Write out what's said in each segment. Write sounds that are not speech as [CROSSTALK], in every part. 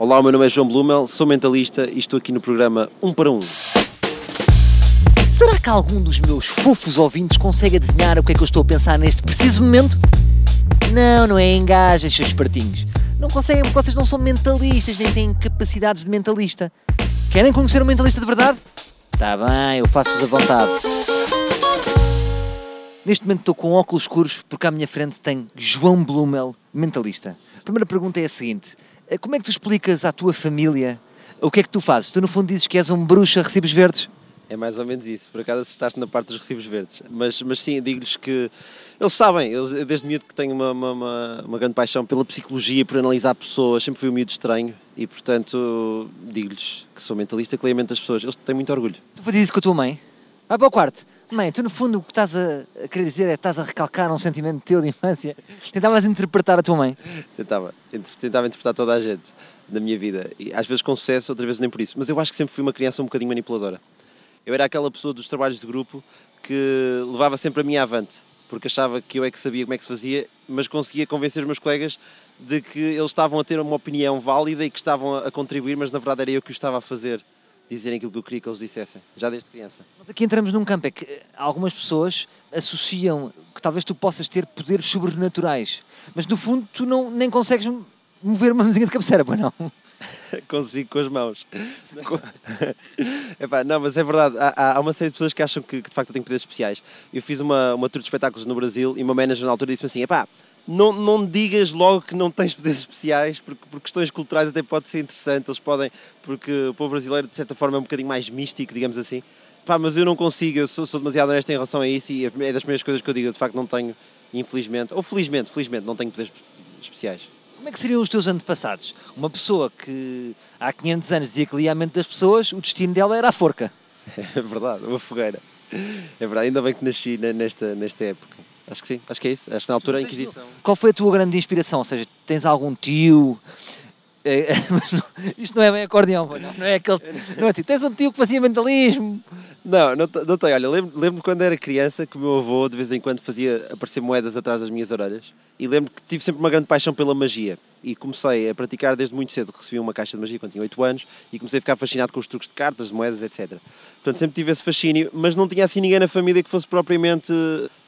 Olá, o meu nome é João Blumel, sou mentalista e estou aqui no programa 1 para 1. Será que algum dos meus fofos ouvintes consegue adivinhar o que é que eu estou a pensar neste preciso momento? Não, não é engajem, seus espertinhos. Não conseguem porque vocês não são mentalistas, nem têm capacidades de mentalista. Querem conhecer um mentalista de verdade? Tá bem, eu faço-vos a vontade. Neste momento estou com óculos escuros porque à minha frente tem João Blumel, mentalista. A primeira pergunta é a seguinte: como é que tu explicas à tua família o que é que tu fazes? Tu no fundo dizes que és um bruxo a recibos verdes? É mais ou menos isso, por acaso acertaste na parte dos recibos verdes. Mas, mas sim, digo-lhes que eles sabem, eles, eu desde miúdo que tenho uma, uma, uma, grande paixão pela psicologia, por analisar pessoas, sempre fui um miúdo estranho e portanto digo-lhes que sou mentalista, que leio a mente das pessoas. Eles têm muito orgulho. Tu fazias isso com a tua mãe? Vai para o quarto. Mãe, tu no fundo o que estás a, querer dizer é que estás a recalcar um sentimento teu de infância. [LAUGHS] Tentavas interpretar a tua mãe. Tentava, ent- tentava interpretar toda a gente na minha vida. E às vezes com sucesso, outras vezes nem por isso. Mas eu acho que sempre fui uma criança um bocadinho manipuladora. Eu era aquela pessoa dos trabalhos de grupo que levava sempre a minha avante, porque achava que eu é que sabia como é que se fazia, mas conseguia convencer os meus colegas de que eles estavam a ter uma opinião válida e que estavam a contribuir, mas na verdade era eu que o estava a fazer, dizerem aquilo que eu queria que eles dissessem, já desde criança. Mas aqui entramos num campo, é que eh, algumas pessoas associam que talvez tu possas ter poderes sobrenaturais, mas no fundo tu não, nem consegues mover uma mesinha de cabeceira, pois não? [LAUGHS] Consigo com as mãos. [LAUGHS] Epá, não, mas é verdade. Há, há- há uma série de pessoas que acham que, que, de facto eu tenho poderes especiais. Eu fiz uma, uma tour de espetáculos no Brasil e uma manager na altura disse-me assim: epá, não, não digas logo que não tens poderes especiais, porque por questões culturais até pode ser interessante. Eles podem, porque o povo brasileiro de certa forma é um bocadinho mais místico, digamos assim. Pá, mas eu não consigo, eu sou, sou demasiado honesto em relação a isso e é das primeiras coisas que eu digo. Eu de facto não tenho, infelizmente, ou felizmente, felizmente, não tenho poderes especiais. Como é que seriam os teus antepassados? Uma pessoa que há 500 anos dizia que lia a mente das pessoas, o destino dela era a forca. [LAUGHS] É verdade, uma fogueira. É verdade, ainda bem que nasci ne- nesta, nesta época. Acho que sim, acho que é isso. Acho que na altura a Inquisição. Qual foi a tua grande inspiração? Ou seja, tens algum tio? É, [LAUGHS] mas não- isto não é bem acordeão, não, não é aquele. Não é tipo, tens um tio que fazia mentalismo. Não, não, não tenho. Olha, lembro- lembro-me quando era criança que o meu avô de vez em quando fazia aparecer moedas atrás das minhas orelhas e lembro que tive sempre uma grande paixão pela magia e comecei a praticar desde muito cedo. Recebi uma caixa de magia quando tinha 8 anos e comecei a ficar fascinado com os truques de cartas, de moedas, etc. Portanto, sempre tive esse fascínio, mas não tinha assim ninguém na família que fosse propriamente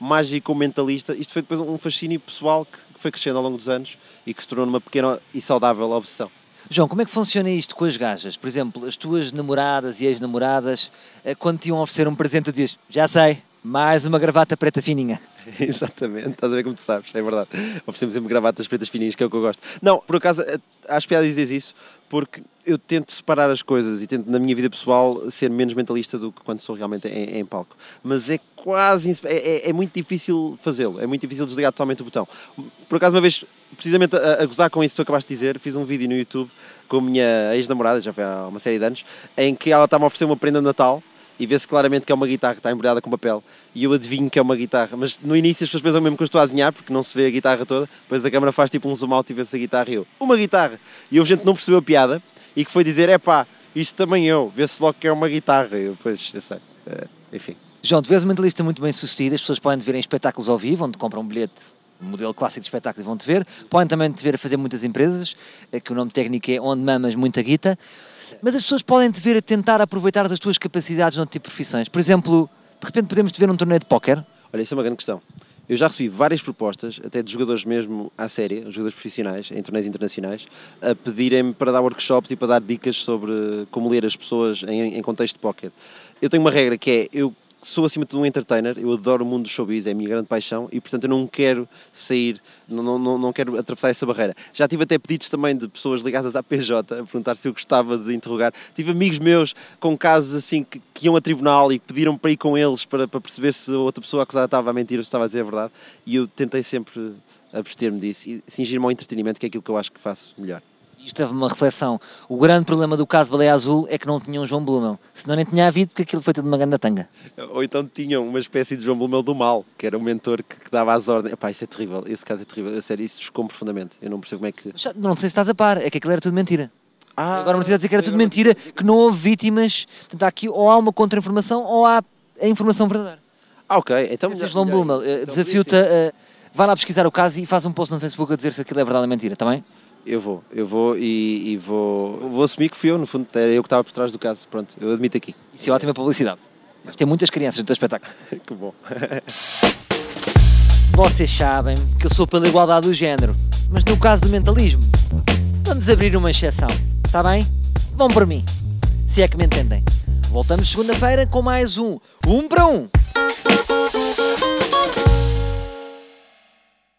mágico ou mentalista. Isto foi depois um fascínio pessoal que foi crescendo ao longo dos anos e que se tornou numa pequena e saudável obsessão. João, como é que funciona isto com as gajas? Por exemplo, as tuas namoradas e ex-namoradas, eh, quando te iam oferecer um presente, dizias: Já sei, mais uma gravata preta fininha. [LAUGHS] Exatamente, estás a ver como tu sabes, é verdade. Oferecemos sempre gravatas pretas fininhas, que é o que eu gosto. Não, por acaso, eh, acho piada dizer isso, porque eu tento separar as coisas e tento, na minha vida pessoal, ser menos mentalista do que quando sou realmente em, em palco. Mas é quase. É, é- é muito difícil fazê-lo, é muito difícil desligar totalmente o botão. Por acaso, uma vez, precisamente a, a gozar com isso que tu acabaste de dizer, fiz um vídeo no YouTube com a minha ex-namorada, já foi há uma série de anos, em que ela estava a oferecer uma prenda de Natal e vê-se claramente que é uma guitarra que está embrulhada com papel e eu adivinho que é uma guitarra, mas no início as pessoas pensam mesmo que eu estou a adivinhar porque não se vê a guitarra toda, depois a câmera faz tipo um zoom out e vê-se a guitarra e eu, uma guitarra! E houve gente que não percebeu a piada e que foi dizer, é pá, isto também eu, vê-se logo que é uma guitarra, e eu, pois, eu sei, Eh, enfim. João, tu és um mentalista muito bem sucedido, as pessoas podem te ver em espetáculos ao vivo, onde compram um bilhete, modelo clássico de espetáculo e vão te ver. Podem também te ver a fazer muitas empresas, eh, que o nome técnico é Onde Mamas Muita Guita. Mas as pessoas podem te ver a tentar aproveitar as tuas capacidades noutro tipo de profissões. Por exemplo, de repente podemos te ver num torneio de póquer. Olha, isso é uma grande questão. Eu já recebi várias propostas, até de jogadores mesmo à séria, jogadores profissionais, em torneios internacionais, a pedirem-me para dar workshops e para dar dicas sobre como ler as pessoas em, em contexto de póquer. Eu tenho uma regra que é, eu sou acima de tudo um entertainer, eu adoro o mundo do showbiz, é a minha grande paixão e portanto eu não quero sair, não, não- não, quero atravessar essa barreira. Já tive até pedidos também de pessoas ligadas à PJ a perguntar se eu gostava de interrogar. Tive amigos meus com casos assim que, que iam a tribunal e pediram para ir com eles para, para perceber se outra pessoa acusada estava a mentir ou se estava a dizer a verdade e eu tentei sempre abster-me disso e cingir-me ao entretenimento, que é aquilo que eu acho que faço melhor. Isto teve uma reflexão. O grande problema do caso Baleia Azul é que não tinham João Blumel. Senão nem tinha havido, porque aquilo foi tudo uma grande tanga. Ou então tinham uma espécie de João Blumel do mal, que era um mentor que, que dava as ordens. Epá, isso é terrível, esse caso é terrível, a sério, isso chocou profundamente. Eu não percebo como é que. Já- não sei se estás a par, é que aquilo era tudo mentira. Ah, Agora uma notícia a dizer que era tudo mentira, que não houve vítimas. Portanto, aqui ou há uma contra-informação ou há a informação verdadeira. Ah, ok, então. Então, João Blumel, eh, desafio-te a. eh, vai lá pesquisar o caso e faz um post no Facebook a dizer se aquilo é verdade ou mentira, está bem? Eu vou, eu vou e, e vou, vou assumir que fui eu, no fundo, era eu que estava por trás do caso. Pronto, eu admito aqui. Isso é ótima publicidade. Mas tem muitas crianças no teu espetáculo. [LAUGHS] que bom. [LAUGHS] Vocês sabem que eu sou pela igualdade do género, mas no caso do mentalismo, vamos abrir uma exceção, está bem? Vão por mim, se é que me entendem. Voltamos segunda-feira com mais um Um para Um.